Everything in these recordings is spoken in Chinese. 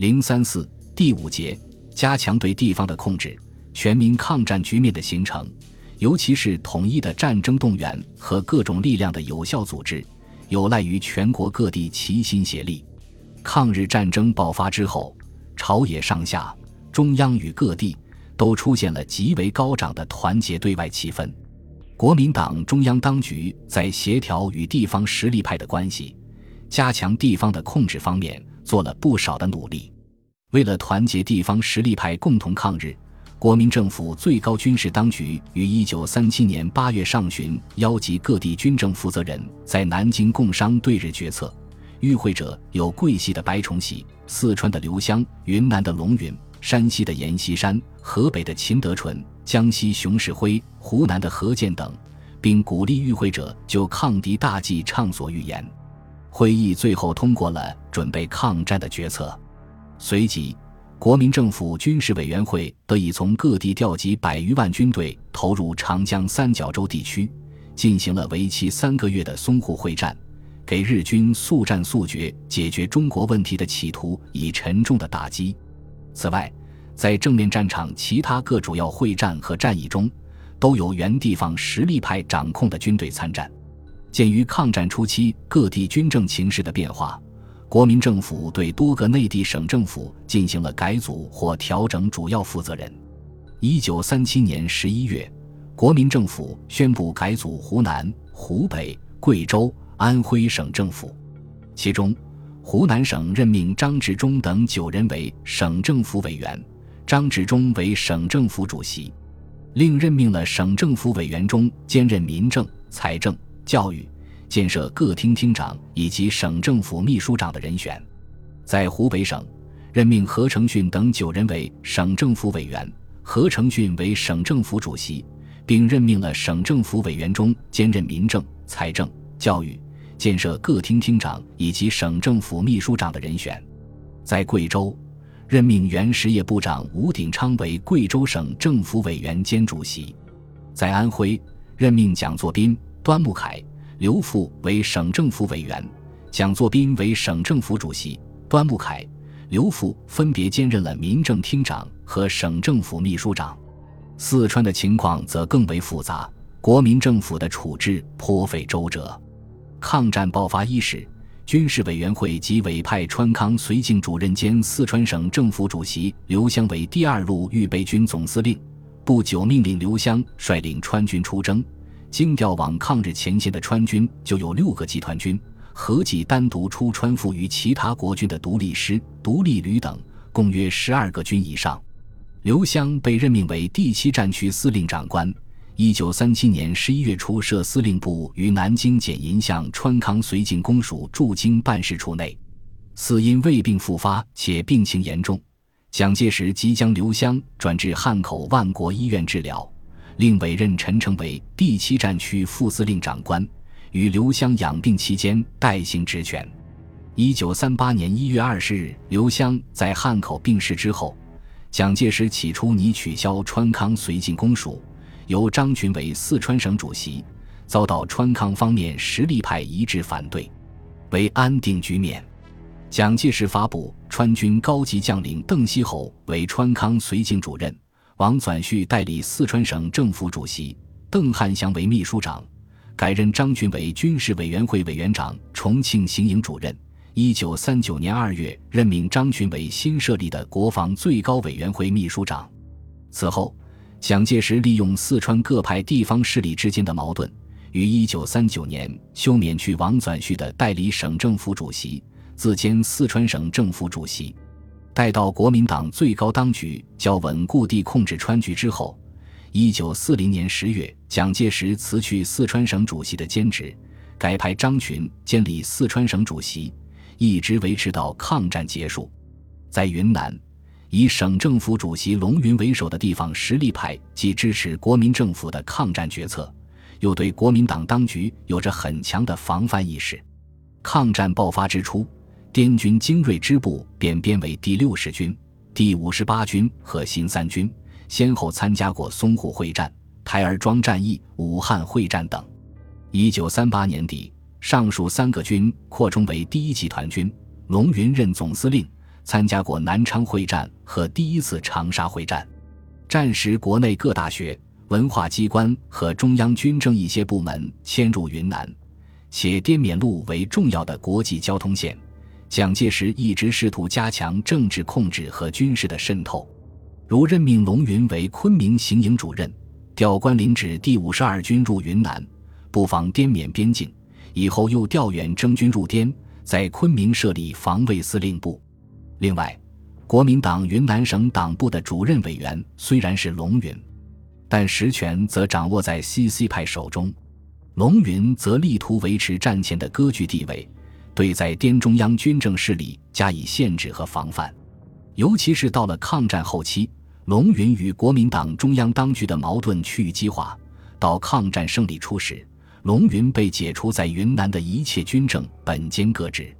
零三四第五节，加强对地方的控制，全民抗战局面的形成，尤其是统一的战争动员和各种力量的有效组织，有赖于全国各地齐心协力。抗日战争爆发之后，朝野上下、中央与各地都出现了极为高涨的团结对外气氛。国民党中央当局在协调与地方实力派的关系、加强地方的控制方面做了不少的努力。为了团结地方实力派共同抗日，国民政府最高军事当局于一九三七年八月上旬邀集各地军政负责人，在南京共商对日决策。与会者有桂系的白崇禧、四川的刘湘、云南的龙云、山西的阎锡山、河北的秦德纯。江西熊式辉、湖南的何健等，并鼓励与会者就抗敌大计畅所欲言。会议最后通过了准备抗战的决策。随即，国民政府军事委员会得以从各地调集百余万军队，投入长江三角洲地区，进行了为期三个月的淞沪会战，给日军速战速决解决中国问题的企图以沉重的打击。此外，在正面战场其他各主要会战和战役中，都由原地方实力派掌控的军队参战。鉴于抗战初期各地军政情势的变化，国民政府对多个内地省政府进行了改组或调整主要负责人。一九三七年十一月，国民政府宣布改组湖南、湖北、贵州、安徽省政府，其中湖南省任命张治中等九人为省政府委员。张治中为省政府主席，另任命了省政府委员中兼任民政、财政、教育、建设各厅厅长以及省政府秘书长的人选。在湖北省，任命何成训等九人为省政府委员，何成训为省政府主席，并任命了省政府委员中兼任民政、财政、教育、建设各厅厅长以及省政府秘书长的人选。在贵州。任命原实业部长吴鼎昌为贵州省政府委员兼主席，在安徽任命蒋作斌、端木凯、刘富为省政府委员，蒋作斌为省政府主席，端木恺、刘富分别兼任了民政厅长和省政府秘书长。四川的情况则更为复杂，国民政府的处置颇费周折。抗战爆发伊始。军事委员会即委派川康绥靖主任兼四川省政府主席刘湘为第二路预备军总司令，不久命令刘湘率领川军出征。经调往抗日前线的川军就有六个集团军，合计单独出川赴于其他国军的独立师、独立旅等，共约十二个军以上。刘湘被任命为第七战区司令长官。一九三七年十一月初，设司令部于南京简银巷川康绥靖公署驻京办事处内。似因胃病复发且病情严重，蒋介石即将刘湘转至汉口万国医院治疗，另委任陈诚为第七战区副司令长官，与刘湘养病期间代行职权。一九三八年一月二十日，刘湘在汉口病逝之后，蒋介石起初拟取消川康绥靖公署。由张群为四川省主席，遭到川康方面实力派一致反对。为安定局面，蒋介石发布川军高级将领邓锡侯为川康绥靖主任，王纂绪代理四川省政府主席，邓汉祥为秘书长，改任张群为军事委员会委员长、重庆行营主任。一九三九年二月，任命张群为新设立的国防最高委员会秘书长。此后。蒋介石利用四川各派地方势力之间的矛盾，于1939年休免去王纂绪的代理省政府主席，自兼四川省政府主席。待到国民党最高当局较稳固地控制川局之后，1940年10月，蒋介石辞去四川省主席的兼职，改派张群兼理四川省主席，一直维持到抗战结束。在云南。以省政府主席龙云为首的地方实力派，既支持国民政府的抗战决策，又对国民党当局有着很强的防范意识。抗战爆发之初，滇军精锐支部便编为第六十军、第五十八军和新三军，先后参加过淞沪会战、台儿庄战役、武汉会战等。一九三八年底，上述三个军扩充为第一集团军，龙云任总司令。参加过南昌会战和第一次长沙会战。战时，国内各大学、文化机关和中央军政一些部门迁入云南，且滇缅路为重要的国际交通线。蒋介石一直试图加强政治控制和军事的渗透，如任命龙云为昆明行营主任，调关林指第五十二军入云南，布防滇缅边境。以后又调远征军入滇，在昆明设立防卫司令部。另外，国民党云南省党部的主任委员虽然是龙云，但实权则掌握在 CC 派手中。龙云则力图维持战前的割据地位。对在滇中央军政势力加以限制和防范，尤其是到了抗战后期，龙云与国民党中央当局的矛盾趋于激化。到抗战胜利初时，龙云被解除在云南的一切军政本兼各职。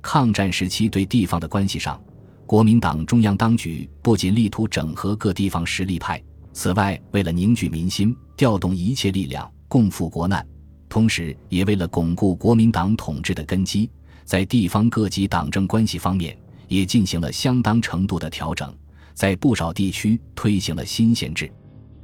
抗战时期对地方的关系上，国民党中央当局不仅力图整合各地方实力派，此外，为了凝聚民心，调动一切力量，共赴国难。同时，也为了巩固国民党统治的根基，在地方各级党政关系方面也进行了相当程度的调整，在不少地区推行了新县制。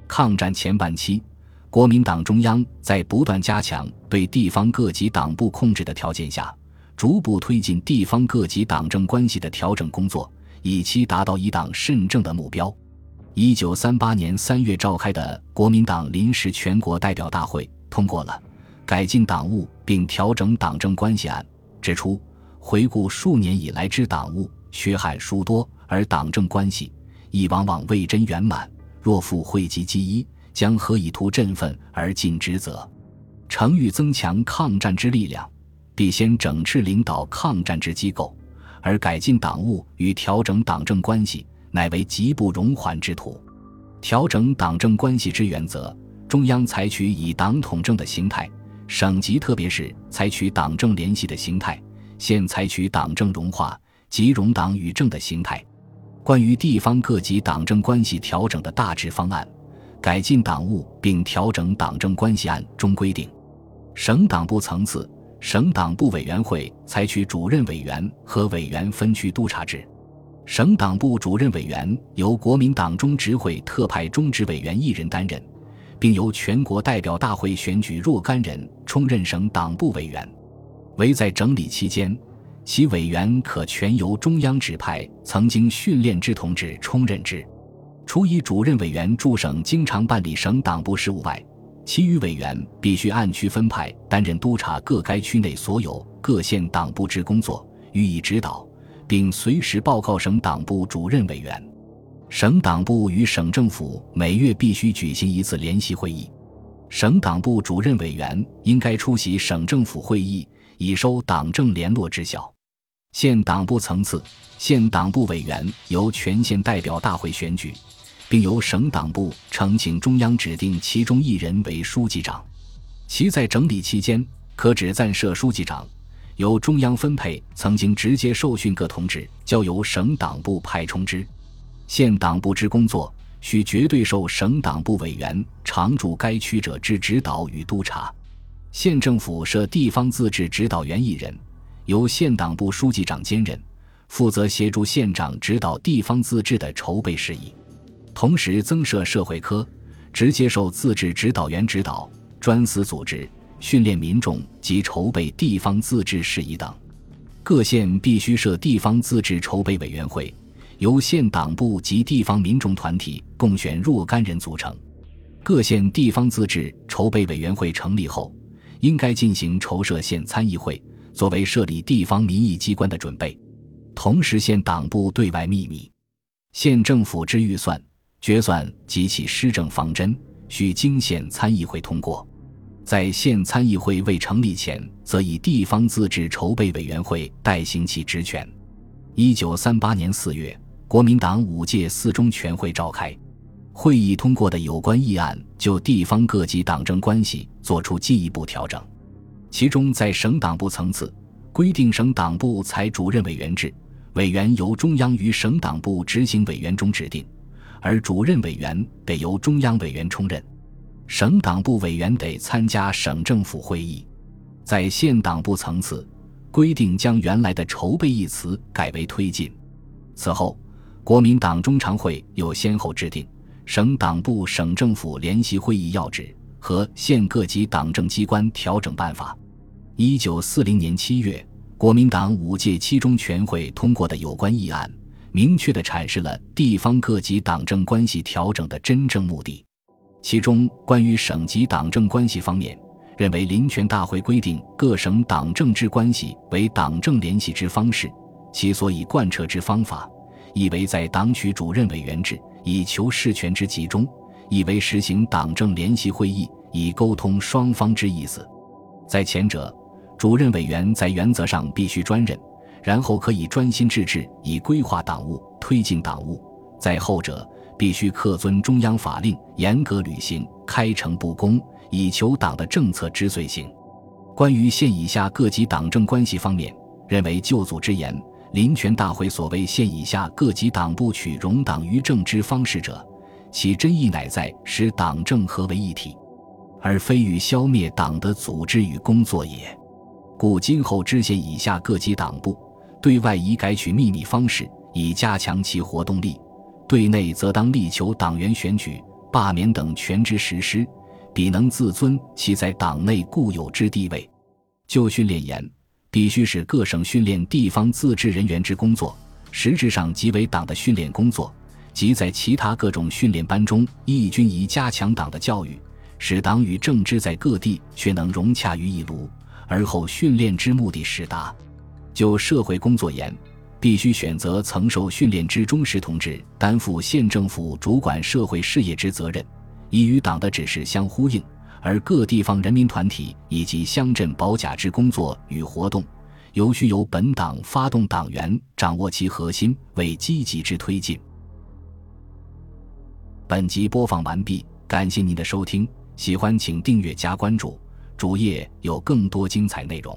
抗战前半期，国民党中央在不断加强对地方各级党部控制的条件下，逐步推进地方各级党政关系的调整工作，以期达到一党慎政的目标。一九三八年三月召开的国民党临时全国代表大会通过了。改进党务并调整党政关系案指出，回顾数年以来之党务，缺憾殊多，而党政关系亦往往未臻圆满。若复汇集机一，将何以图振奋而尽职责？诚欲增强抗战之力量，必先整治领导抗战之机构，而改进党务与调整党政关系，乃为急不容缓之途。调整党政关系之原则，中央采取以党统政的形态。省级特别是采取党政联系的形态，现采取党政融化即融党与政的形态。关于地方各级党政关系调整的大致方案，改进党务并调整党政关系案中规定：省党部层次，省党部委员会采取主任委员和委员分区督察制，省党部主任委员由国民党中执会特派中执委员一人担任。并由全国代表大会选举若干人充任省党部委员，唯在整理期间，其委员可全由中央指派曾经训练之同志充任之。除以主任委员驻省经常办理省党部事务外，其余委员必须按区分派担任督察各该区内所有各县党部之工作，予以指导，并随时报告省党部主任委员。省党部与省政府每月必须举行一次联席会议，省党部主任委员应该出席省政府会议，以收党政联络之效。县党部层次，县党部委员由全县代表大会选举，并由省党部呈请中央指定其中一人为书记长。其在整理期间，可只暂设书记长，由中央分配曾经直接受训各同志，交由省党部派充之。县党部之工作，需绝对受省党部委员常驻该区者之指导与督察。县政府设地方自治指导员一人，由县党部书记长兼任，负责协助县长指导地方自治的筹备事宜。同时增设社会科，直接受自治指导员指导、专司组织、训练民众及筹备地方自治事宜等。各县必须设地方自治筹备委员会。由县党部及地方民众团体共选若干人组成。各县地方自治筹备委员会成立后，应该进行筹设县参议会，作为设立地方民意机关的准备。同时，县党部对外秘密。县政府之预算、决算及其施政方针，需经县参议会通过。在县参议会未成立前，则以地方自治筹备委员会代行其职权。一九三八年四月。国民党五届四中全会召开，会议通过的有关议案就地方各级党政关系作出进一步调整。其中，在省党部层次，规定省党部采主任委员制，委员由中央与省党部执行委员中指定，而主任委员得由中央委员充任。省党部委员得参加省政府会议。在县党部层次，规定将原来的筹备一词改为推进。此后，国民党中常会又先后制定《省党部省政府联席会议要旨》和《县各级党政机关调整办法》。一九四零年七月，国民党五届七中全会通过的有关议案，明确地阐释了地方各级党政关系调整的真正目的。其中，关于省级党政关系方面，认为临权大会规定各省党政之关系为党政联系之方式，其所以贯彻之方法，以为在党取主任委员制，以求事权之集中；以为实行党政联席会议，以沟通双方之意思。在前者，主任委员在原则上必须专任，然后可以专心致志以规划党务、推进党务；在后者，必须恪遵中央法令，严格履行，开诚布公，以求党的政策之遂行。关于县以下各级党政关系方面，认为旧组之言，临权大会所谓县以下各级党部取容党于政之方式者，其真意乃在使党政合为一体，而非与消灭党的组织与工作也。故今后知县以下各级党部对外宜改取秘密方式，以加强其活动力；对内则当力求党员选举、罢免等权之实施，彼能自尊其在党内固有之地位。就训练言，必须使各省训练地方自治人员之工作，实质上即为党的训练工作；即在其他各种训练班中，亦均宜加强党的教育，使党与政治在各地却能融洽于一炉。而后训练之目的是达。就社会工作言，必须选择曾受训练之忠实同志，担负县政府主管社会事业之责任，以与党的指示相呼应；而各地方人民团体以及乡镇保甲之工作与活动，尤需由本党发动党员掌握其核心，为积极之推进。本集播放完毕，感谢您的收听，喜欢请订阅加关注。主页有更多精彩内容。